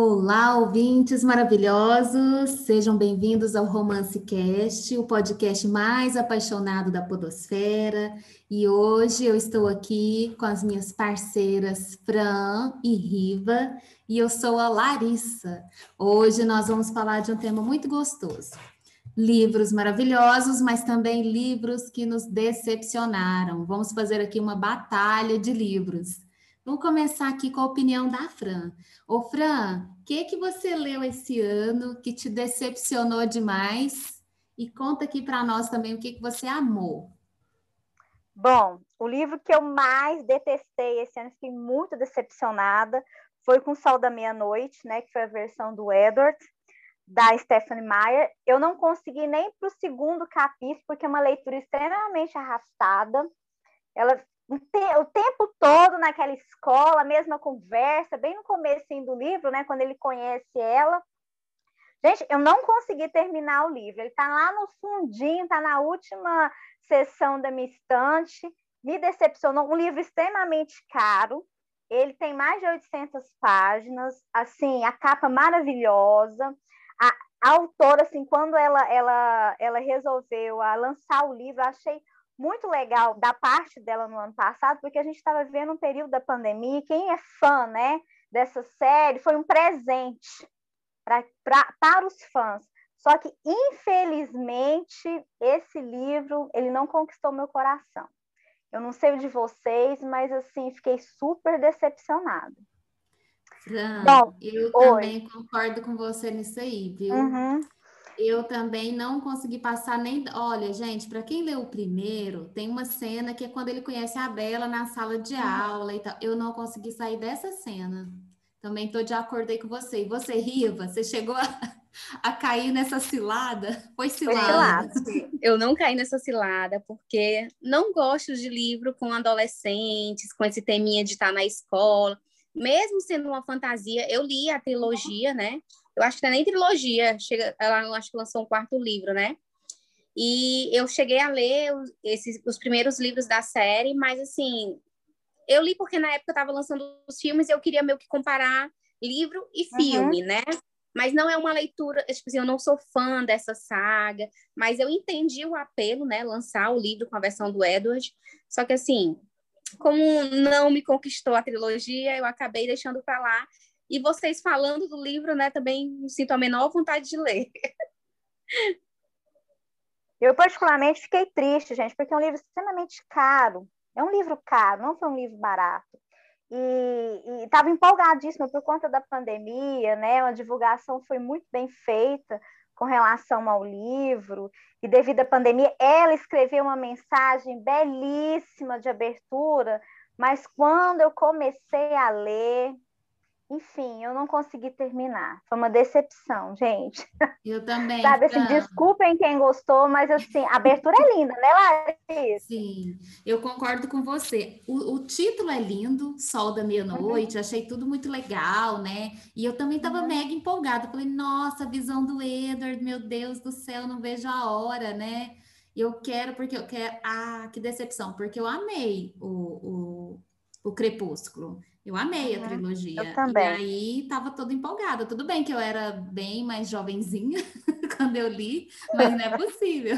Olá, ouvintes maravilhosos! Sejam bem-vindos ao Romance Cast, o podcast mais apaixonado da Podosfera. E hoje eu estou aqui com as minhas parceiras Fran e Riva, e eu sou a Larissa. Hoje nós vamos falar de um tema muito gostoso. Livros maravilhosos, mas também livros que nos decepcionaram. Vamos fazer aqui uma batalha de livros. Vamos começar aqui com a opinião da Fran. Ô, Fran, o que, que você leu esse ano que te decepcionou demais? E conta aqui para nós também o que, que você amou. Bom, o livro que eu mais detestei esse ano, fiquei muito decepcionada, foi com o Sol da Meia-Noite, né? Que foi a versão do Edward, da Stephanie Meyer. Eu não consegui nem para o segundo capítulo, porque é uma leitura extremamente arrastada. Ela o tempo todo naquela escola, mesma conversa, bem no começo do livro, né, quando ele conhece ela. Gente, eu não consegui terminar o livro. Ele está lá no fundinho, está na última sessão da minha estante. Me decepcionou. Um livro extremamente caro. Ele tem mais de 800 páginas. Assim, a capa maravilhosa. A, a autora, assim, quando ela, ela, ela resolveu a lançar o livro, eu achei muito legal da parte dela no ano passado, porque a gente estava vivendo um período da pandemia, e quem é fã né, dessa série foi um presente pra, pra, para os fãs. Só que, infelizmente, esse livro, ele não conquistou meu coração. Eu não sei o de vocês, mas, assim, fiquei super decepcionada. Fran, Bom, eu oi. também concordo com você nisso aí, viu? Uhum. Eu também não consegui passar nem. Olha, gente, para quem leu o primeiro, tem uma cena que é quando ele conhece a Bela na sala de uhum. aula e tal. Eu não consegui sair dessa cena. Também estou de acordo aí com você. E você, Riva, você chegou a, a cair nessa cilada? Foi cilada. Foi cilada. Eu não caí nessa cilada porque não gosto de livro com adolescentes, com esse teminha de estar na escola. Mesmo sendo uma fantasia, eu li a trilogia, né? Eu acho que não é nem trilogia, chega, ela acho que lançou um quarto livro, né? E eu cheguei a ler os, esses, os primeiros livros da série, mas assim, eu li porque na época eu estava lançando os filmes e eu queria meio que comparar livro e filme, uhum. né? Mas não é uma leitura, tipo assim, eu não sou fã dessa saga, mas eu entendi o apelo, né? Lançar o livro com a versão do Edward. Só que assim, como não me conquistou a trilogia, eu acabei deixando para lá e vocês falando do livro, né, também sinto a menor vontade de ler. Eu, particularmente, fiquei triste, gente, porque é um livro extremamente caro. É um livro caro, não foi um livro barato. E estava empolgadíssima por conta da pandemia, né? A divulgação foi muito bem feita com relação ao livro. E devido à pandemia, ela escreveu uma mensagem belíssima de abertura, mas quando eu comecei a ler, enfim, eu não consegui terminar. Foi uma decepção, gente. Eu também. Sabe, assim, desculpem quem gostou, mas assim, a abertura é linda, né, Larissa? Sim, eu concordo com você. O, o título é lindo, Sol da Meia-Noite, uhum. achei tudo muito legal, né? E eu também estava uhum. mega empolgada. Falei, nossa, a visão do Edward, meu Deus do céu, não vejo a hora, né? Eu quero, porque eu quero. Ah, que decepção, porque eu amei o, o, o Crepúsculo. Eu amei uhum, a trilogia. Eu também. E aí tava toda empolgada. Tudo bem que eu era bem mais jovenzinha quando eu li, mas não é possível.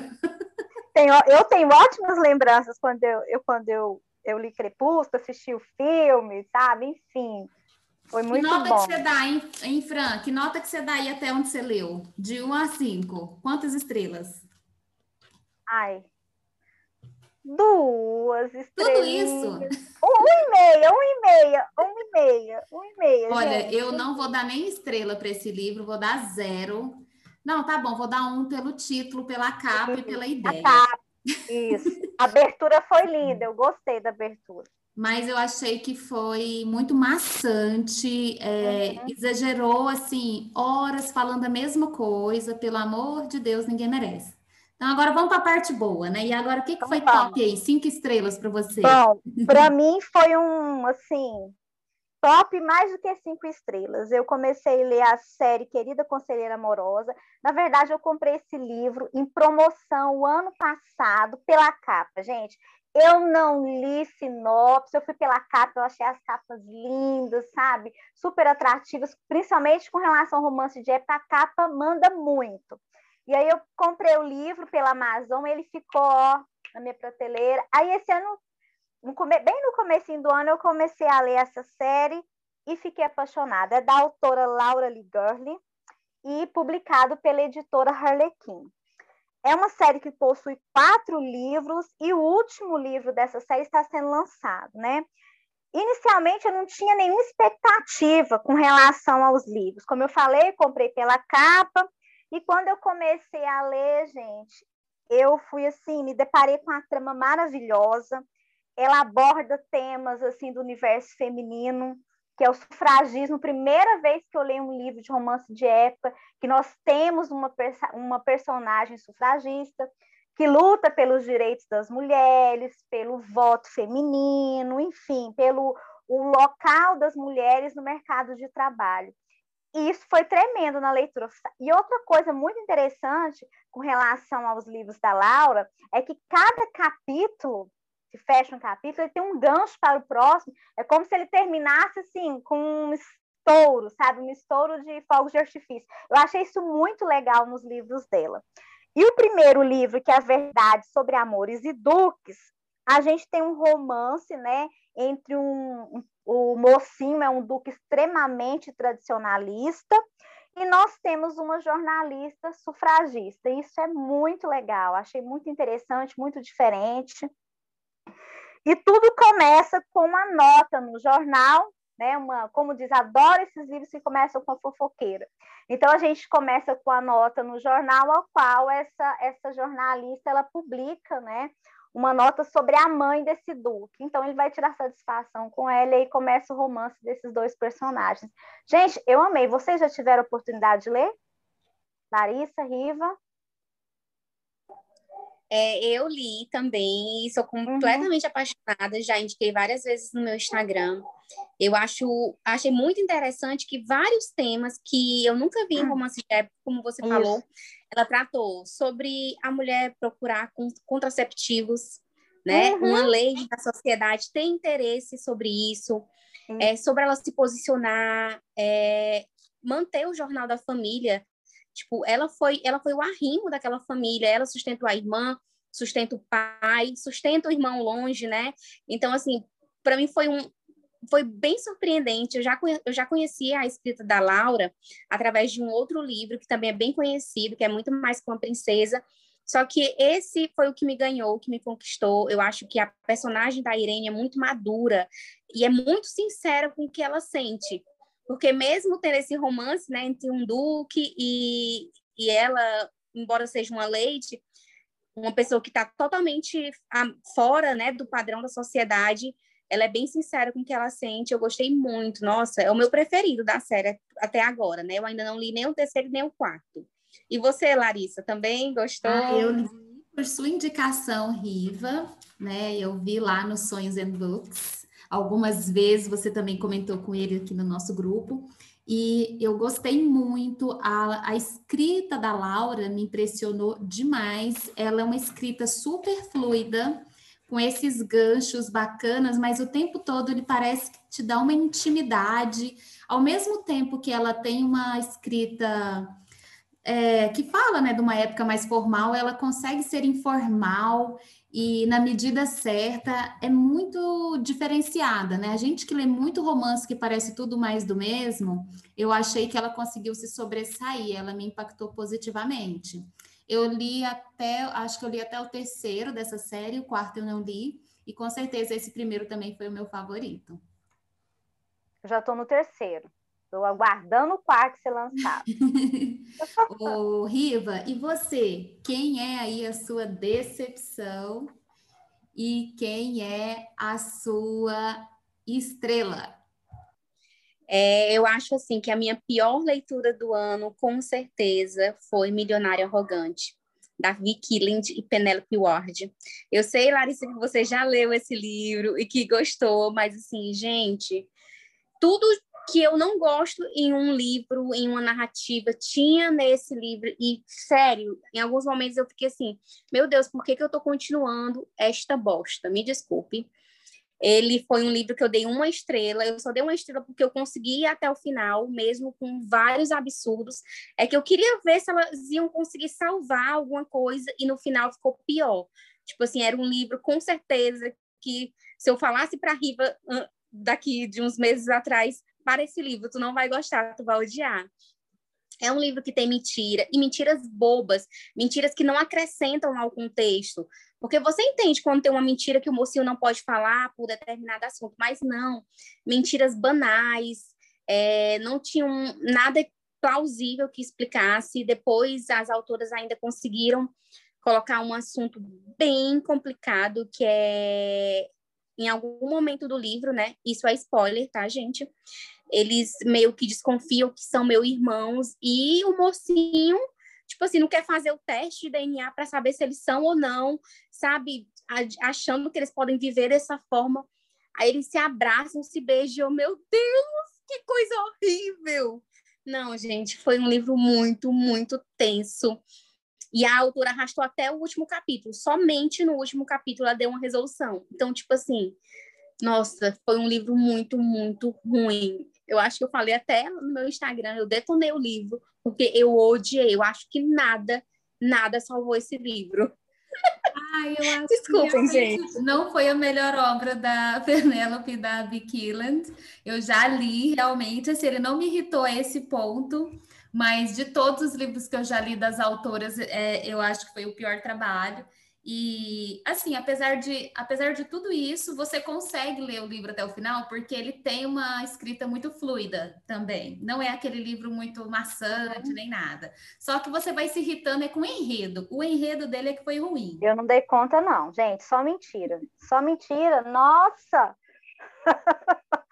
Tenho, eu tenho ótimas lembranças quando eu, eu quando eu, eu li Crepúsculo, assisti o filme, sabe? Enfim. Foi muito que nota bom. que você dá, hein, hein, Fran? Que nota que você dá aí até onde você leu? De 1 a 5. Quantas estrelas? Ai, Duas estrelas. Tudo isso? Um e meia, um e meia, um e meia, um e meia. Olha, gente. eu não vou dar nem estrela para esse livro, vou dar zero. Não, tá bom, vou dar um pelo título, pela capa e pela ideia. A capa, Isso. A abertura foi linda, eu gostei da abertura. Mas eu achei que foi muito maçante, é, uhum. exagerou assim, horas falando a mesma coisa, pelo amor de Deus, ninguém merece. Então, agora vamos para a parte boa, né? E agora, o que, que então foi top aí? Cinco estrelas para você? Bom, para mim foi um, assim, top mais do que cinco estrelas. Eu comecei a ler a série Querida Conselheira Amorosa. Na verdade, eu comprei esse livro em promoção o ano passado pela capa. Gente, eu não li sinopse, eu fui pela capa, eu achei as capas lindas, sabe? Super atrativas, principalmente com relação ao romance de época, a capa manda muito. E aí eu comprei o livro pela Amazon, ele ficou ó, na minha prateleira. Aí esse ano, no come... bem no começo do ano, eu comecei a ler essa série e fiquei apaixonada. É da autora Laura Lee Gurley e publicado pela editora Harlequin. É uma série que possui quatro livros e o último livro dessa série está sendo lançado, né? Inicialmente eu não tinha nenhuma expectativa com relação aos livros. Como eu falei, comprei pela capa e quando eu comecei a ler, gente, eu fui assim, me deparei com uma trama maravilhosa. Ela aborda temas assim do universo feminino, que é o sufragismo. Primeira vez que eu leio um livro de romance de época, que nós temos uma, uma personagem sufragista que luta pelos direitos das mulheres, pelo voto feminino, enfim, pelo o local das mulheres no mercado de trabalho. E isso foi tremendo na leitura. E outra coisa muito interessante com relação aos livros da Laura é que cada capítulo, que fecha um capítulo, ele tem um gancho para o próximo. É como se ele terminasse assim, com um estouro, sabe? Um estouro de fogos de artifício. Eu achei isso muito legal nos livros dela. E o primeiro livro, que é a Verdade sobre Amores e Duques, a gente tem um romance, né, entre um, o mocinho é um duque extremamente tradicionalista e nós temos uma jornalista sufragista. Isso é muito legal, achei muito interessante, muito diferente. E tudo começa com uma nota no jornal, né? Uma, como diz, adoro esses livros que começam com a fofoqueira. Então a gente começa com a nota no jornal, ao qual essa essa jornalista ela publica, né? Uma nota sobre a mãe desse Duque. Então ele vai tirar satisfação com ela e começa o romance desses dois personagens. Gente, eu amei. Vocês já tiveram oportunidade de ler? Larissa, Riva? É, eu li também e sou completamente uhum. apaixonada, já indiquei várias vezes no meu Instagram. Eu acho, achei muito interessante que vários temas que eu nunca vi em hum. romance de época, como você Isso. falou, ela tratou sobre a mulher procurar contraceptivos, né? Uhum. Uma lei da sociedade tem interesse sobre isso, uhum. é, sobre ela se posicionar, é, manter o jornal da família. Tipo, ela foi, ela foi o arrimo daquela família, ela sustentou a irmã, sustenta o pai, sustenta o irmão longe, né? Então, assim, para mim foi um, foi bem surpreendente. Eu já, eu já conhecia a escrita da Laura através de um outro livro que também é bem conhecido, que é muito mais que uma princesa. Só que esse foi o que me ganhou, que me conquistou. Eu acho que a personagem da Irene é muito madura e é muito sincera com o que ela sente. Porque mesmo tendo esse romance né, entre um duque e, e ela, embora seja uma leite, uma pessoa que está totalmente fora né, do padrão da sociedade, ela é bem sincera com o que ela sente. Eu gostei muito. Nossa, é o meu preferido da série até agora, né? Eu ainda não li nem o terceiro nem o quarto. E você, Larissa, também gostou? Ah, eu li por sua indicação, Riva, né? Eu vi lá nos Sonhos and Books. Algumas vezes você também comentou com ele aqui no nosso grupo. E eu gostei muito, a, a escrita da Laura me impressionou demais. Ela é uma escrita super fluida, com esses ganchos bacanas, mas o tempo todo ele parece que te dá uma intimidade, ao mesmo tempo que ela tem uma escrita é, que fala né, de uma época mais formal, ela consegue ser informal e, na medida certa, é muito diferenciada. Né? A gente que lê muito romance que parece tudo mais do mesmo, eu achei que ela conseguiu se sobressair, ela me impactou positivamente. Eu li até, acho que eu li até o terceiro dessa série, o quarto eu não li, e com certeza esse primeiro também foi o meu favorito. já estou no terceiro. Estou aguardando o quarto ser lançado. Ô, Riva, e você? Quem é aí a sua decepção e quem é a sua estrela? É, eu acho assim que a minha pior leitura do ano, com certeza, foi Milionário Arrogante, da Vicky Lind e Penelope Ward. Eu sei, Larissa, que você já leu esse livro e que gostou, mas assim, gente, tudo que eu não gosto em um livro, em uma narrativa, tinha nesse livro, e sério, em alguns momentos eu fiquei assim, meu Deus, por que, que eu estou continuando esta bosta? Me desculpe, ele foi um livro que eu dei uma estrela, eu só dei uma estrela porque eu consegui ir até o final, mesmo com vários absurdos. É que eu queria ver se elas iam conseguir salvar alguma coisa e no final ficou pior. Tipo assim, era um livro com certeza que se eu falasse para Riva daqui de uns meses atrás, para esse livro, tu não vai gostar, tu vai odiar. É um livro que tem mentira, e mentiras bobas, mentiras que não acrescentam ao contexto. Porque você entende quando tem uma mentira que o mocinho não pode falar por determinado assunto, mas não. Mentiras banais, é, não tinham nada plausível que explicasse. Depois, as autoras ainda conseguiram colocar um assunto bem complicado, que é em algum momento do livro, né? Isso é spoiler, tá, gente? Eles meio que desconfiam que são meus irmãos e o mocinho, tipo assim, não quer fazer o teste de DNA para saber se eles são ou não, sabe? Achando que eles podem viver dessa forma. Aí eles se abraçam, se beijam. Meu Deus, que coisa horrível! Não, gente, foi um livro muito, muito tenso. E a autora arrastou até o último capítulo. Somente no último capítulo ela deu uma resolução. Então, tipo assim, nossa, foi um livro muito, muito ruim. Eu acho que eu falei até no meu Instagram, eu detonei o livro, porque eu odiei. Eu acho que nada, nada salvou esse livro. Ai, eu acho Desculpem, gente. Não foi a melhor obra da Penélope da Vicky Eu já li, realmente, assim, ele não me irritou a esse ponto, mas de todos os livros que eu já li das autoras, é, eu acho que foi o pior trabalho. E assim, apesar de, apesar de tudo isso, você consegue ler o livro até o final, porque ele tem uma escrita muito fluida também. Não é aquele livro muito maçante nem nada. Só que você vai se irritando é com o enredo. O enredo dele é que foi ruim. Eu não dei conta, não, gente. Só mentira. Só mentira. Nossa!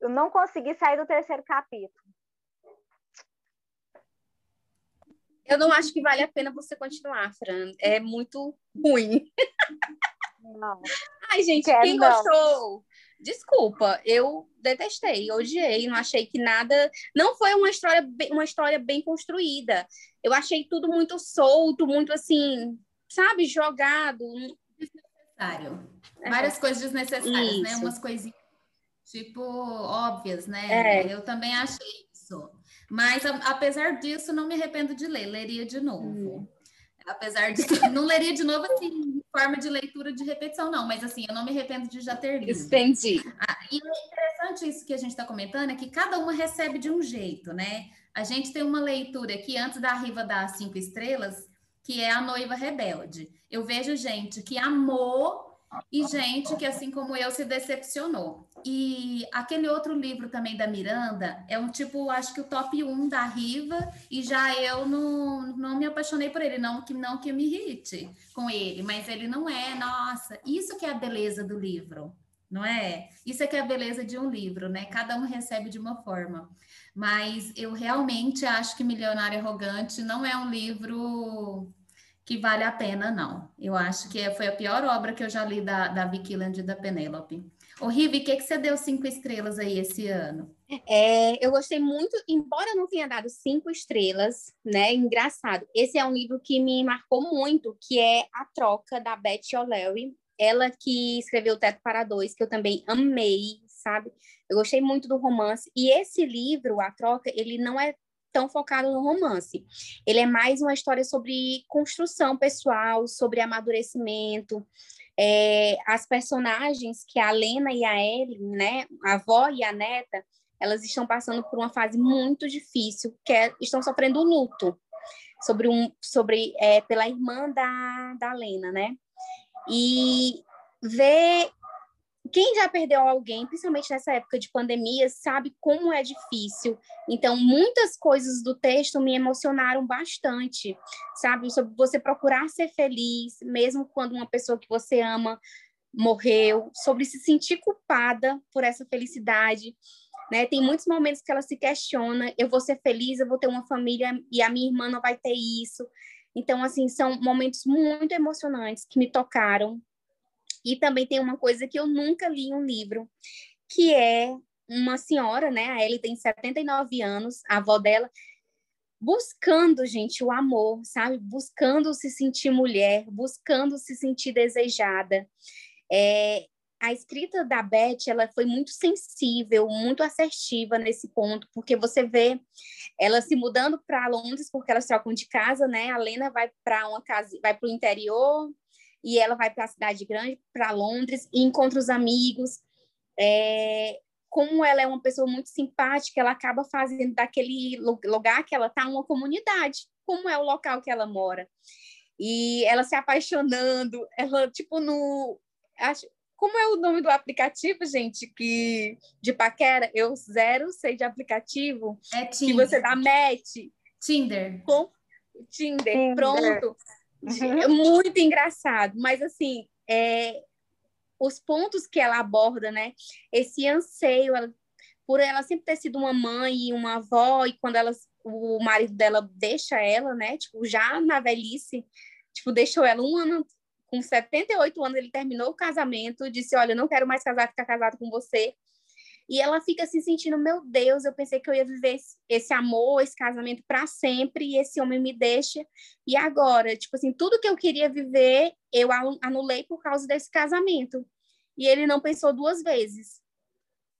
Eu não consegui sair do terceiro capítulo. Eu não acho que vale a pena você continuar, Fran. É muito ruim. Não. Ai, gente, Quero quem não. gostou? Desculpa, eu detestei, odiei, não achei que nada. Não foi uma história, bem, uma história bem construída. Eu achei tudo muito solto, muito assim, sabe, jogado. Desnecessário. É. Várias coisas desnecessárias, né? isso. né? Umas coisinhas, tipo, óbvias, né? É. Eu também achei isso. Mas, a, apesar disso, não me arrependo de ler, leria de novo. Hum. Apesar de. Não leria de novo, assim, em forma de leitura de repetição, não, mas assim, eu não me arrependo de já ter lido. Entendi. Ah, e é interessante isso que a gente está comentando, é que cada uma recebe de um jeito, né? A gente tem uma leitura aqui, antes da Riva dar cinco estrelas, que é A Noiva Rebelde. Eu vejo gente que amou e gente que, assim como eu, se decepcionou. E aquele outro livro também da Miranda é um tipo, acho que o top 1 da Riva, e já eu não, não me apaixonei por ele, não que não que me irrite com ele, mas ele não é, nossa, isso que é a beleza do livro, não é? Isso é que é a beleza de um livro, né? Cada um recebe de uma forma. Mas eu realmente acho que Milionário Arrogante não é um livro que vale a pena, não. Eu acho que foi a pior obra que eu já li da, da Vicky Land e da Penélope. Ô, Rivi, o que, que você deu cinco estrelas aí esse ano? É, eu gostei muito, embora não tenha dado cinco estrelas, né? Engraçado. Esse é um livro que me marcou muito, que é A Troca, da Beth O'Leary. Ela que escreveu o Teto para Dois, que eu também amei, sabe? Eu gostei muito do romance. E esse livro, A Troca, ele não é tão focado no romance. Ele é mais uma história sobre construção pessoal, sobre amadurecimento. É, as personagens, que a Lena e a Ellie, né, a avó e a neta, elas estão passando por uma fase muito difícil, que é, estão sofrendo luto sobre um, sobre é, pela irmã da, da Lena, né? E ver quem já perdeu alguém, principalmente nessa época de pandemia, sabe como é difícil. Então, muitas coisas do texto me emocionaram bastante, sabe? Sobre você procurar ser feliz, mesmo quando uma pessoa que você ama morreu, sobre se sentir culpada por essa felicidade. Né? Tem muitos momentos que ela se questiona: eu vou ser feliz, eu vou ter uma família e a minha irmã não vai ter isso. Então, assim, são momentos muito emocionantes que me tocaram, e também tem uma coisa que eu nunca li em um livro, que é uma senhora, né? A Ellie tem 79 anos, a avó dela, buscando, gente, o amor, sabe? Buscando se sentir mulher, buscando se sentir desejada. É, a escrita da Beth, ela foi muito sensível, muito assertiva nesse ponto, porque você vê ela se mudando para Londres porque elas trocam de casa, né? A Lena vai para uma casa, vai para o interior, e ela vai para a cidade grande, para Londres, e encontra os amigos. É, como ela é uma pessoa muito simpática, ela acaba fazendo daquele lugar que ela está uma comunidade, como é o local que ela mora. E ela se apaixonando, ela, tipo, no. Acho, como é o nome do aplicativo, gente, que de paquera? Eu zero sei de aplicativo. É Tinder. Que você dá match. Tinder. Com Tinder. Tinder. Pronto. É muito engraçado, mas assim, é, os pontos que ela aborda, né? Esse anseio, ela, por ela sempre ter sido uma mãe e uma avó, e quando ela, o marido dela deixa ela, né? Tipo, já na velhice, tipo, deixou ela um ano, com 78 anos, ele terminou o casamento, disse: Olha, não quero mais casar, ficar casado com você. E ela fica se sentindo, meu Deus, eu pensei que eu ia viver esse, amor, esse casamento para sempre, e esse homem me deixa. E agora, tipo assim, tudo que eu queria viver, eu anulei por causa desse casamento. E ele não pensou duas vezes.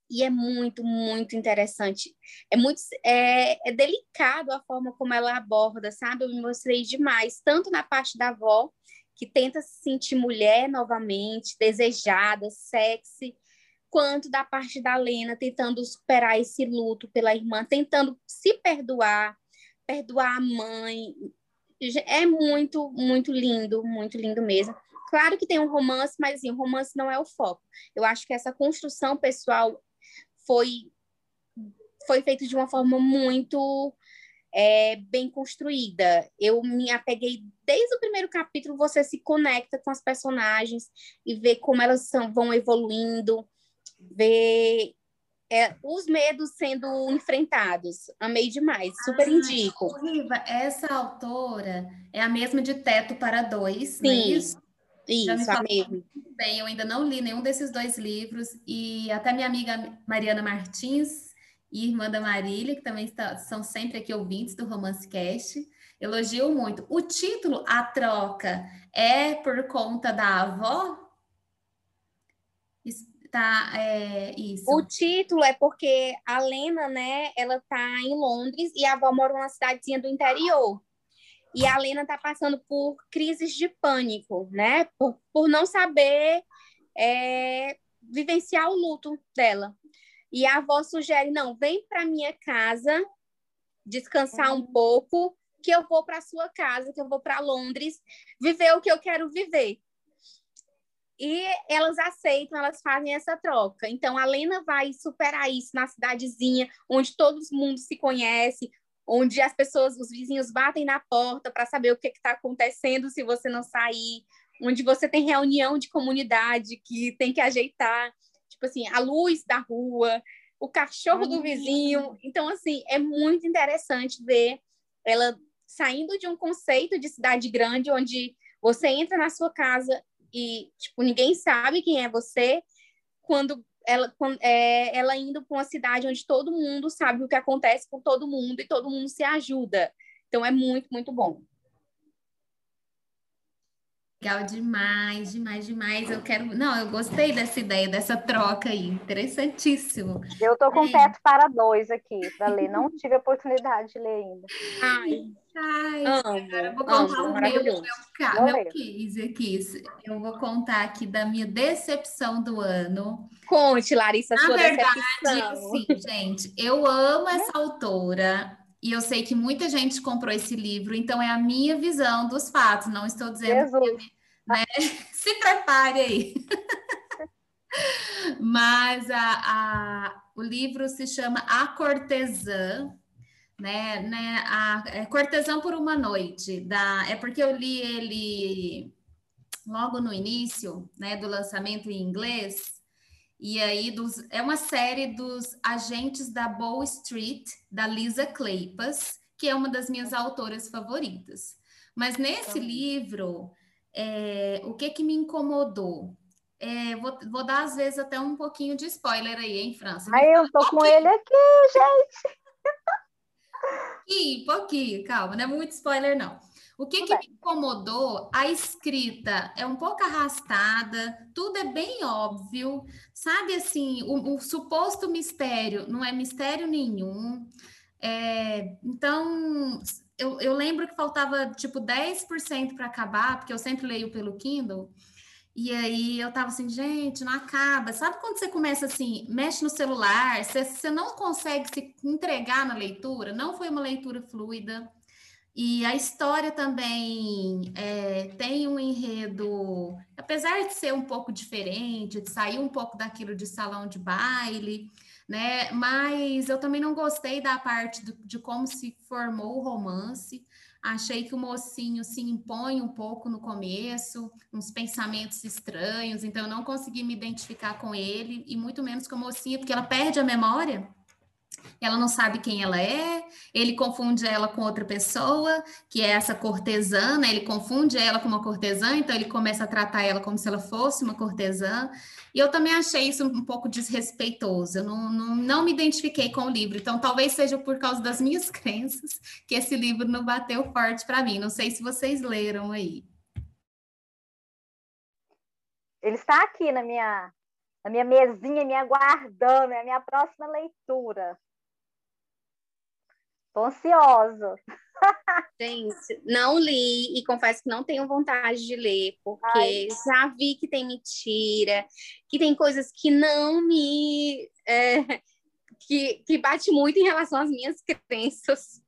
E é muito, muito interessante. É muito é, é delicado a forma como ela aborda, sabe? Eu me mostrei demais, tanto na parte da avó, que tenta se sentir mulher novamente, desejada, sexy, quanto da parte da Lena tentando superar esse luto pela irmã, tentando se perdoar, perdoar a mãe. É muito, muito lindo, muito lindo mesmo. Claro que tem um romance, mas assim, o romance não é o foco. Eu acho que essa construção pessoal foi foi feita de uma forma muito é, bem construída. Eu me apeguei desde o primeiro capítulo, você se conecta com as personagens e vê como elas são, vão evoluindo, ver é, os medos sendo enfrentados. Amei demais, super ah, indico. Riva, essa autora é a mesma de Teto para Dois, Sim, não é isso? Isso, a mesma. Bem, eu ainda não li nenhum desses dois livros e até minha amiga Mariana Martins e irmã da Marília, que também está, são sempre aqui ouvintes do Romance Cast, elogiam muito. O título, A Troca, é por conta da avó? Tá, é, isso. O título é porque a Lena, né, ela tá em Londres e a avó mora numa cidadezinha do interior. E a Lena tá passando por crises de pânico, né, por, por não saber é, vivenciar o luto dela. E a avó sugere, não, vem para minha casa descansar uhum. um pouco, que eu vou para sua casa, que eu vou para Londres, viver o que eu quero viver. E elas aceitam, elas fazem essa troca. Então, a Lena vai superar isso na cidadezinha, onde todo mundo se conhece, onde as pessoas, os vizinhos batem na porta para saber o que está acontecendo se você não sair, onde você tem reunião de comunidade que tem que ajeitar, tipo assim, a luz da rua, o cachorro do vizinho. Então, assim, é muito interessante ver ela saindo de um conceito de cidade grande, onde você entra na sua casa e tipo ninguém sabe quem é você quando ela, quando, é, ela indo para uma cidade onde todo mundo sabe o que acontece com todo mundo e todo mundo se ajuda. Então é muito, muito bom. Legal demais, demais, demais. Eu quero. Não, eu gostei dessa ideia, dessa troca aí. Interessantíssimo. Eu tô com é. teto para dois aqui para ler. Não tive a oportunidade de ler ainda. Ai, Ai amo, cara, vou contar amo, o meu, meu, meu, meu case aqui. Eu vou contar aqui da minha decepção do ano. Conte, Larissa, Na sua verdade, decepção. sim, gente. Eu amo essa autora. E eu sei que muita gente comprou esse livro, então é a minha visão dos fatos. Não estou dizendo Jesus. que, né? Se prepare aí. Mas a, a, o livro se chama A Cortesã, né? né a, é Cortesã por uma Noite. Da, é porque eu li ele logo no início né, do lançamento em inglês. E aí dos, é uma série dos agentes da Bow Street, da Lisa Kleypas, que é uma das minhas autoras favoritas. Mas nesse livro, é, o que que me incomodou? É, vou, vou, dar, às vezes, até um pouquinho de spoiler aí, hein, França? Aí eu tô com ele aqui, gente! Pouquinho, pouquinho, calma, não é muito spoiler, não. O que, que me incomodou? A escrita é um pouco arrastada, tudo é bem óbvio, sabe assim, o, o suposto mistério não é mistério nenhum. É, então, eu, eu lembro que faltava tipo 10% para acabar, porque eu sempre leio pelo Kindle. E aí eu tava assim, gente, não acaba. Sabe quando você começa assim, mexe no celular, você, você não consegue se entregar na leitura? Não foi uma leitura fluida. E a história também é, tem um enredo, apesar de ser um pouco diferente, de sair um pouco daquilo de salão de baile, né? Mas eu também não gostei da parte do, de como se formou o romance. Achei que o mocinho se impõe um pouco no começo, uns pensamentos estranhos, então eu não consegui me identificar com ele, e muito menos com a mocinha, porque ela perde a memória ela não sabe quem ela é, ele confunde ela com outra pessoa, que é essa cortesã, né? Ele confunde ela com uma cortesã, então ele começa a tratar ela como se ela fosse uma cortesã. E eu também achei isso um pouco desrespeitoso. Eu não, não, não me identifiquei com o livro, então talvez seja por causa das minhas crenças que esse livro não bateu forte para mim. Não sei se vocês leram aí. Ele está aqui na minha na minha mesinha, me aguardando, é a minha próxima leitura. Tô ansiosa. Gente, não li e confesso que não tenho vontade de ler, porque Ai. já vi que tem mentira, que tem coisas que não me. É, que, que bate muito em relação às minhas crenças.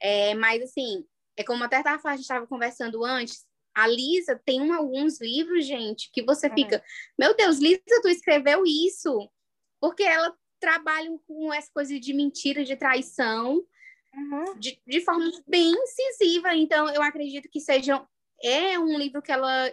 É, mas, assim, é como até a gente estava conversando antes, a Lisa tem um, alguns livros, gente, que você uhum. fica, meu Deus, Lisa, tu escreveu isso? Porque ela trabalha com essa coisa de mentira, de traição, uhum. de, de forma bem incisiva. Então, eu acredito que seja é um livro que ela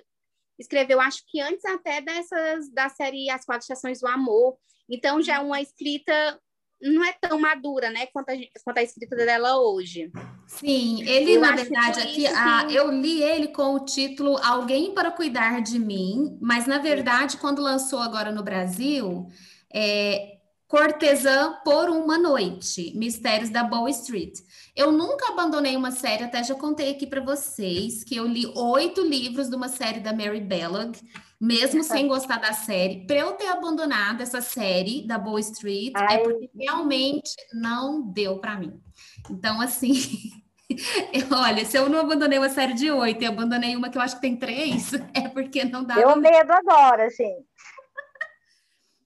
escreveu, acho que antes até dessas da série As Quatro Estações do Amor. Então, já é uma escrita não é tão madura, né, quanto a, quanto a escrita dela hoje. Sim, ele, eu na verdade, aqui, a, eu li ele com o título Alguém para Cuidar de Mim, mas, na verdade, quando lançou agora no Brasil, é Cortesã por uma Noite, Mistérios da Bow Street. Eu nunca abandonei uma série, até já contei aqui para vocês, que eu li oito livros de uma série da Mary Bellog, mesmo sem gostar da série. Para eu ter abandonado essa série da Bow Street, é Ai. é porque realmente não deu para mim. Então, assim, olha, se eu não abandonei uma série de oito e abandonei uma que eu acho que tem três, é porque não dá. Deu medo agora, gente.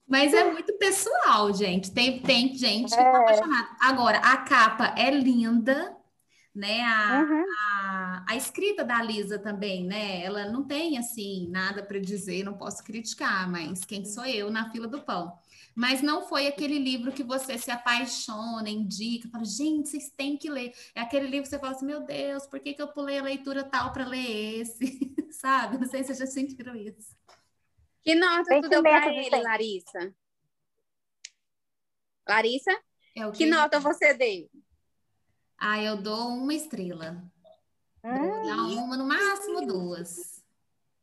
Mas é muito pessoal, gente. Tem, tem gente que tá é. apaixonada. Agora, a capa é linda, né? A, uhum. a, a, escrita da Lisa também, né? Ela não tem assim nada para dizer, não posso criticar, mas quem sou eu na fila do pão? Mas não foi aquele livro que você se apaixona, indica, fala, gente, vocês têm que ler. É aquele livro que você fala assim, meu Deus, por que, que eu pulei a leitura tal para ler esse? Sabe? Não sei se vocês já sentiram isso. Que nota tu deu para ele, Larissa? Larissa? É que nota você deu? Ah, eu dou uma estrela. Hum. uma, no máximo duas.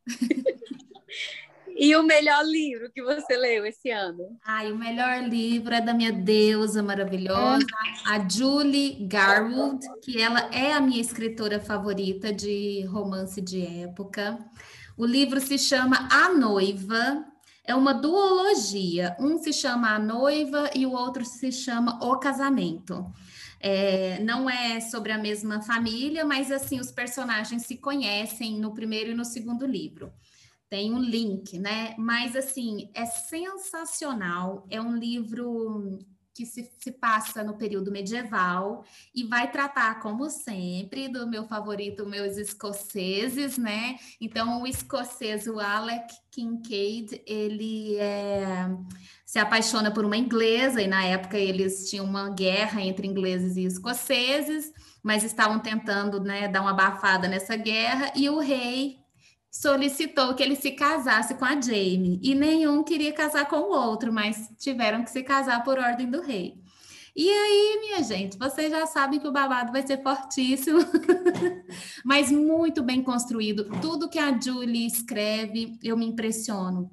e o melhor livro que você leu esse ano? Ai, o melhor livro é da minha deusa maravilhosa, a Julie Garwood, que ela é a minha escritora favorita de romance de época. O livro se chama A Noiva, é uma duologia. Um se chama A Noiva e o outro se chama O Casamento. É, não é sobre a mesma família, mas assim, os personagens se conhecem no primeiro e no segundo livro. Tem um link, né? Mas assim, é sensacional. É um livro que se, se, passa no período medieval e vai tratar, como sempre, do meu favorito, meus escoceses, né? Então, o escocês, o Alec Kincaid, ele é se apaixona por uma inglesa, e na época eles tinham uma guerra entre ingleses e escoceses, mas estavam tentando né, dar uma abafada nessa guerra, e o rei solicitou que ele se casasse com a Jamie, e nenhum queria casar com o outro, mas tiveram que se casar por ordem do rei. E aí, minha gente, vocês já sabem que o babado vai ser fortíssimo, mas muito bem construído. Tudo que a Julie escreve, eu me impressiono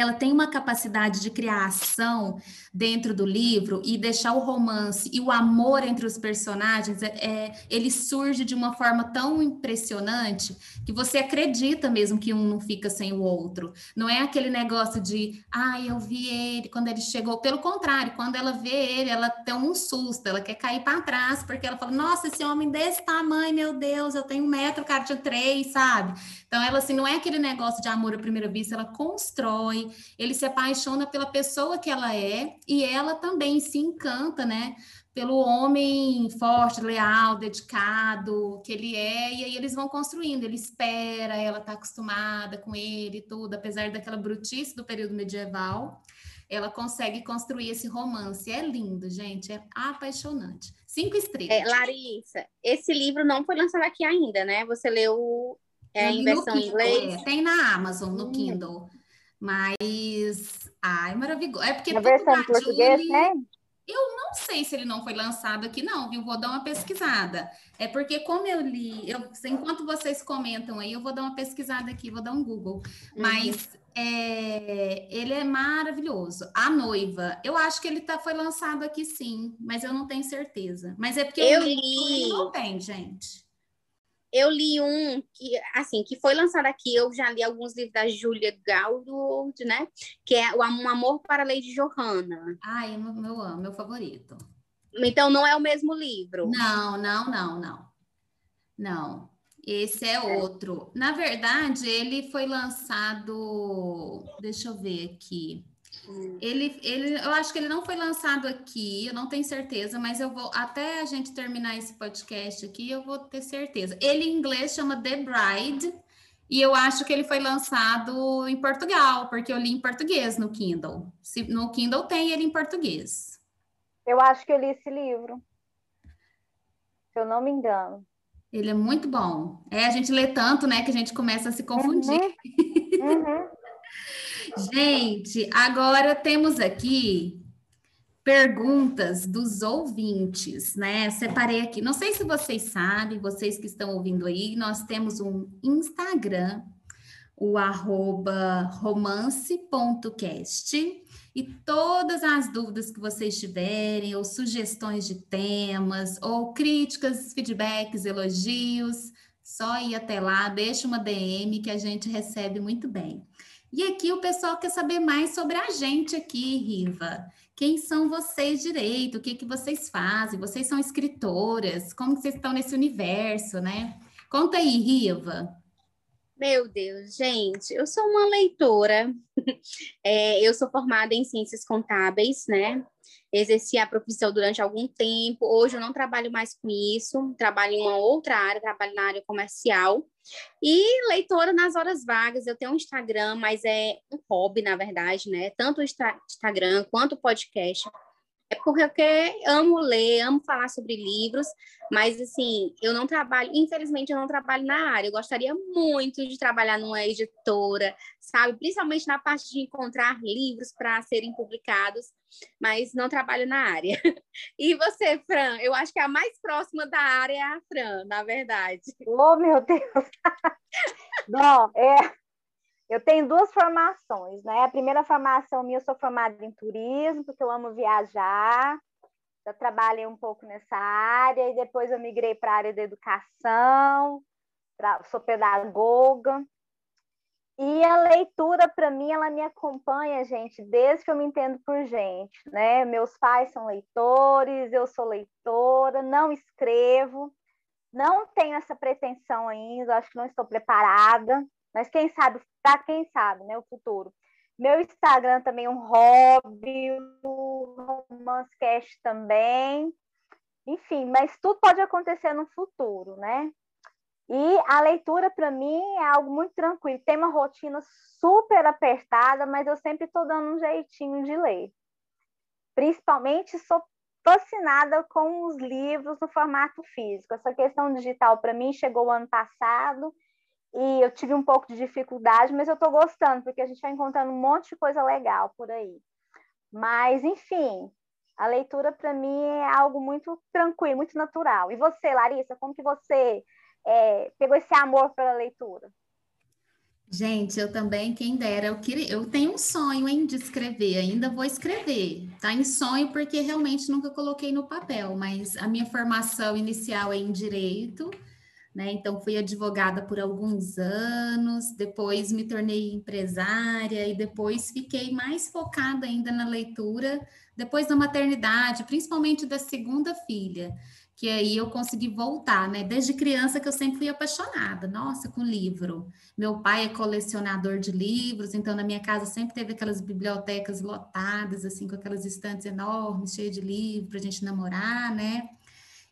ela tem uma capacidade de criar ação dentro do livro e deixar o romance e o amor entre os personagens, é, é, ele surge de uma forma tão impressionante que você acredita mesmo que um não fica sem o outro. Não é aquele negócio de, ah, eu vi ele quando ele chegou. Pelo contrário, quando ela vê ele, ela tem um susto, ela quer cair para trás, porque ela fala, nossa, esse homem desse tamanho, meu Deus, eu tenho um metro, cara tinha três, sabe? Então, ela, assim, não é aquele negócio de amor à primeira vista, ela constrói, ele se apaixona pela pessoa que ela é e ela também se encanta, né? Pelo homem forte, leal, dedicado que ele é, e aí eles vão construindo. Ele espera, ela está acostumada com ele e tudo, apesar daquela brutice do período medieval, ela consegue construir esse romance. É lindo, gente, é apaixonante. Cinco estrelas. É, Larissa, esse livro não foi lançado aqui ainda, né? Você leu é em versão em inglês? É, tem na Amazon, no hum. Kindle. Mas, ai, maravilhoso. É porque. Na versão em português, né? Eu não sei se ele não foi lançado aqui, não, viu? Vou dar uma pesquisada. É porque, como eu li, eu, enquanto vocês comentam aí, eu vou dar uma pesquisada aqui, vou dar um Google. Uhum. Mas é, ele é maravilhoso. A noiva, eu acho que ele tá, foi lançado aqui sim, mas eu não tenho certeza. Mas é porque eu li. Não tem, gente. Eu li um que, assim, que foi lançado aqui, eu já li alguns livros da Julia Gaudold, né? Que é O Amor para a Lady Johanna. Ai, meu, meu, meu favorito. Então, não é o mesmo livro? Não, não, não, não. Não. Esse é outro. Na verdade, ele foi lançado. Deixa eu ver aqui. Ele, ele, eu acho que ele não foi lançado aqui, eu não tenho certeza, mas eu vou até a gente terminar esse podcast aqui, eu vou ter certeza. Ele em inglês chama The Bride e eu acho que ele foi lançado em Portugal, porque eu li em português no Kindle. Se, no Kindle tem ele em português. Eu acho que eu li esse livro, se eu não me engano. Ele é muito bom. É, a gente lê tanto, né, que a gente começa a se confundir. Uhum. Uhum. Gente, agora temos aqui perguntas dos ouvintes, né? Separei aqui. Não sei se vocês sabem, vocês que estão ouvindo aí, nós temos um Instagram, o arroba romance.cast. E todas as dúvidas que vocês tiverem, ou sugestões de temas, ou críticas, feedbacks, elogios, só ir até lá, deixa uma DM que a gente recebe muito bem. E aqui o pessoal quer saber mais sobre a gente aqui, Riva. Quem são vocês direito? O que, que vocês fazem? Vocês são escritoras? Como vocês estão nesse universo, né? Conta aí, Riva. Meu Deus, gente, eu sou uma leitora. É, eu sou formada em ciências contábeis, né? Exerci a profissão durante algum tempo. Hoje eu não trabalho mais com isso, trabalho em uma outra área, trabalho na área comercial. E leitora nas horas vagas, eu tenho um Instagram, mas é um hobby, na verdade, né? Tanto o Instagram quanto o podcast é porque eu amo ler, amo falar sobre livros, mas assim, eu não trabalho, infelizmente eu não trabalho na área. Eu gostaria muito de trabalhar numa editora, sabe? Principalmente na parte de encontrar livros para serem publicados, mas não trabalho na área. E você, Fran? Eu acho que a mais próxima da área é a Fran, na verdade. Oh, meu Deus! Bom, é, eu tenho duas formações, né? A primeira formação minha, eu sou formada em turismo, porque eu amo viajar. Eu trabalhei um pouco nessa área e depois eu migrei para a área da educação, pra, sou pedagoga. E a leitura, para mim, ela me acompanha, gente, desde que eu me entendo por gente, né? Meus pais são leitores, eu sou leitora, não escrevo, não tenho essa pretensão ainda, acho que não estou preparada, mas quem sabe, para quem sabe, né, o futuro. Meu Instagram também é um hobby, o Romancecast também. Enfim, mas tudo pode acontecer no futuro, né? E a leitura, para mim, é algo muito tranquilo. Tem uma rotina super apertada, mas eu sempre estou dando um jeitinho de ler. Principalmente, sou fascinada com os livros no formato físico. Essa questão digital, para mim, chegou ano passado e eu tive um pouco de dificuldade, mas eu estou gostando, porque a gente vai encontrando um monte de coisa legal por aí. Mas, enfim, a leitura, para mim, é algo muito tranquilo, muito natural. E você, Larissa, como que você é, pegou esse amor pela leitura? Gente, eu também, quem dera, eu, queria, eu tenho um sonho hein, de escrever, ainda vou escrever. Tá em sonho porque realmente nunca coloquei no papel, mas a minha formação inicial é em direito, né? Então fui advogada por alguns anos, depois me tornei empresária e depois fiquei mais focada ainda na leitura depois da maternidade, principalmente da segunda filha que aí eu consegui voltar, né? Desde criança que eu sempre fui apaixonada, nossa, com livro. Meu pai é colecionador de livros, então na minha casa sempre teve aquelas bibliotecas lotadas, assim, com aquelas estantes enormes, cheias de livros para a gente namorar, né?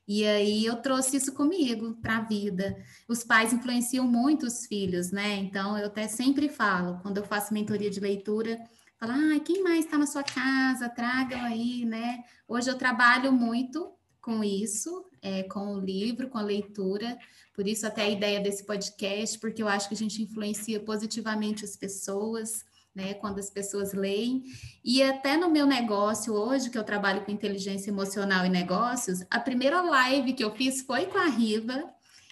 E aí eu trouxe isso comigo para a vida. Os pais influenciam muito os filhos, né? Então eu até sempre falo, quando eu faço mentoria de leitura, falo, ah, quem mais está na sua casa? Tragam aí, né? Hoje eu trabalho muito com isso, é, com o livro, com a leitura. Por isso, até a ideia desse podcast, porque eu acho que a gente influencia positivamente as pessoas, né, quando as pessoas leem. E até no meu negócio hoje, que eu trabalho com inteligência emocional e negócios, a primeira live que eu fiz foi com a Riva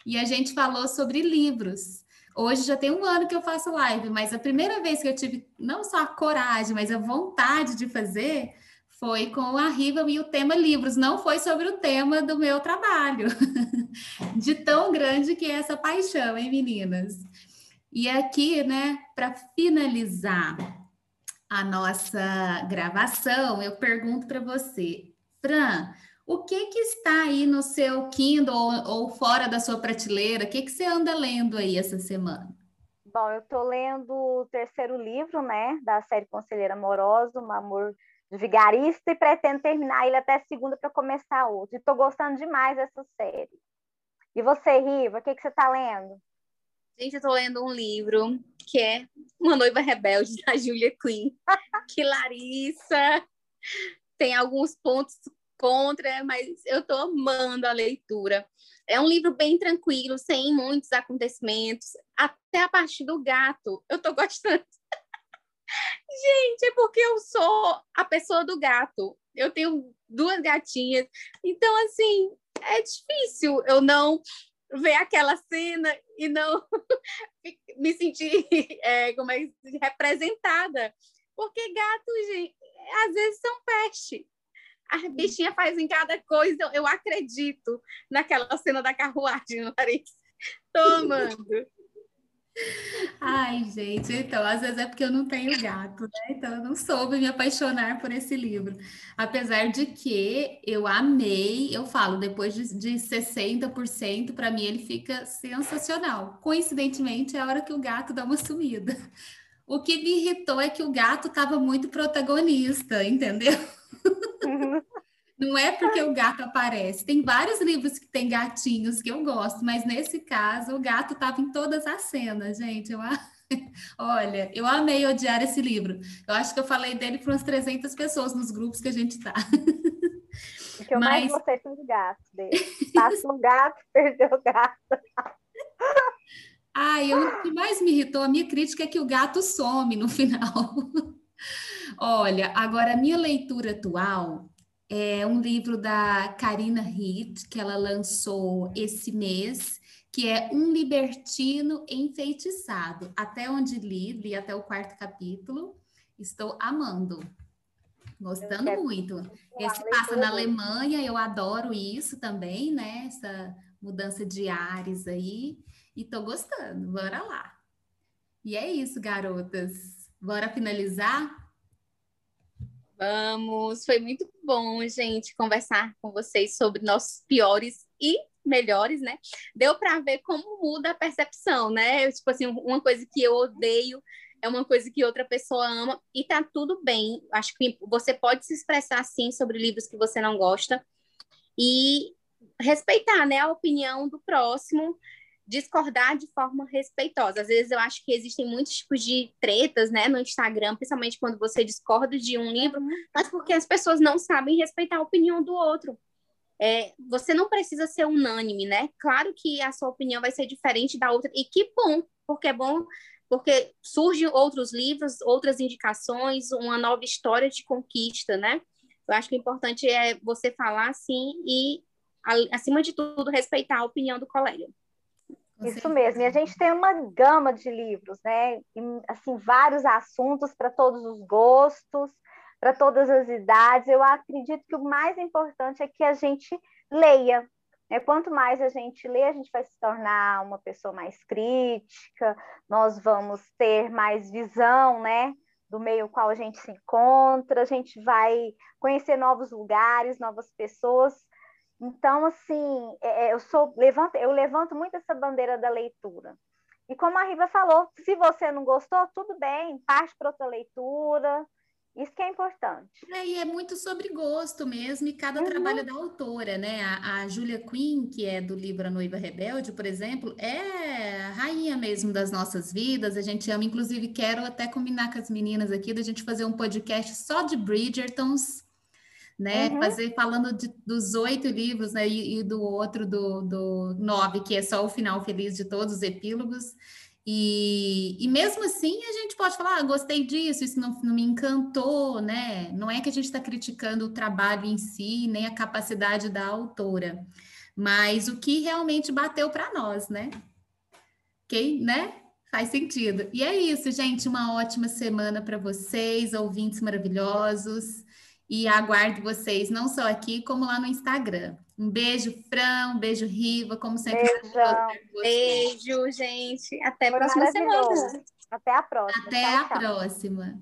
e a gente falou sobre livros. Hoje já tem um ano que eu faço live, mas a primeira vez que eu tive não só a coragem, mas a vontade de fazer foi com a Riva e o tema livros, não foi sobre o tema do meu trabalho, de tão grande que é essa paixão, hein, meninas? E aqui, né, para finalizar a nossa gravação, eu pergunto para você, Fran, o que que está aí no seu Kindle ou, ou fora da sua prateleira? O que que você anda lendo aí essa semana? Bom, eu estou lendo o terceiro livro, né, da série Conselheira Amorosa, Um Amor vigarista e pretendo terminar ele até segunda para começar outro. Estou gostando demais dessa série. E você, Riva, o que, que você está lendo? Gente, eu estou lendo um livro que é Uma Noiva Rebelde, da Julia Quinn. que Larissa tem alguns pontos contra, mas eu estou amando a leitura. É um livro bem tranquilo, sem muitos acontecimentos, até a parte do gato. Eu estou gostando. Gente, é porque eu sou a pessoa do gato. Eu tenho duas gatinhas. Então, assim, é difícil eu não ver aquela cena e não me sentir é, como é, representada. Porque gatos, gente, às vezes são peste. As bichinhas fazem cada coisa. Eu acredito naquela cena da carruagem, Larissa. Tô amando. Ai, gente, então, às vezes é porque eu não tenho gato, né? Então, eu não soube me apaixonar por esse livro. Apesar de que eu amei, eu falo, depois de, de 60%, para mim ele fica sensacional. Coincidentemente, é a hora que o gato dá uma sumida. O que me irritou é que o gato estava muito protagonista, entendeu? Não é porque o gato aparece. Tem vários livros que tem gatinhos que eu gosto, mas nesse caso o gato estava em todas as cenas, gente. Eu, olha, eu amei odiar esse livro. Eu acho que eu falei dele para umas 300 pessoas nos grupos que a gente está. O que eu mas... mais gostei foi do gato dele. Passa um gato, perdeu o gato. Ai, eu, o que mais me irritou, a minha crítica é que o gato some no final. Olha, agora a minha leitura atual é um livro da Karina Hitt, que ela lançou esse mês, que é Um Libertino Enfeitiçado. Até onde li, li até o quarto capítulo, estou amando. Gostando muito. Esse passa na Alemanha, eu adoro isso também, né? Essa mudança de ares aí. E tô gostando, bora lá. E é isso, garotas. Bora finalizar? Vamos, foi muito bom, gente, conversar com vocês sobre nossos piores e melhores, né? Deu para ver como muda a percepção, né? Tipo assim, uma coisa que eu odeio é uma coisa que outra pessoa ama e tá tudo bem. Acho que você pode se expressar assim sobre livros que você não gosta e respeitar, né, a opinião do próximo discordar de forma respeitosa. Às vezes eu acho que existem muitos tipos de tretas, né, no Instagram, principalmente quando você discorda de um livro, mas porque as pessoas não sabem respeitar a opinião do outro. É, você não precisa ser unânime, né? Claro que a sua opinião vai ser diferente da outra, e que bom, porque é bom, porque surgem outros livros, outras indicações, uma nova história de conquista, né? Eu acho que o importante é você falar assim e, acima de tudo, respeitar a opinião do colega. Isso mesmo. E a gente tem uma gama de livros, né? E, assim, vários assuntos para todos os gostos, para todas as idades. Eu acredito que o mais importante é que a gente leia. Né? Quanto mais a gente lê, a gente vai se tornar uma pessoa mais crítica, nós vamos ter mais visão, né? Do meio qual a gente se encontra, a gente vai conhecer novos lugares, novas pessoas então, assim, é, é, eu sou levanto, eu levanto muito essa bandeira da leitura. E como a Riva falou, se você não gostou, tudo bem, parte para outra leitura. Isso que é importante. É, e é muito sobre gosto mesmo, e cada uhum. trabalho da autora, né? A, a Julia Quinn, que é do livro A Noiva Rebelde, por exemplo, é a rainha mesmo das nossas vidas. A gente ama, inclusive, quero até combinar com as meninas aqui da gente fazer um podcast só de Bridgertons né? Uhum. Fazer falando de, dos oito livros, né? E, e, do outro do, do nove, que é só o final feliz de todos os epílogos. E, e mesmo assim a gente pode falar, ah, gostei disso, isso não, não me encantou, né? Não é que a gente está criticando o trabalho em si, nem a capacidade da autora, mas o que realmente bateu para nós, né? Ok, né? Faz sentido. E é isso, gente. Uma ótima semana para vocês, ouvintes maravilhosos e aguardo vocês não só aqui, como lá no Instagram. Um beijo, Fran, um beijo, Riva, como sempre. Beijo, gente. Até a próxima semana. Até a próxima. Até tchau, a tchau. próxima.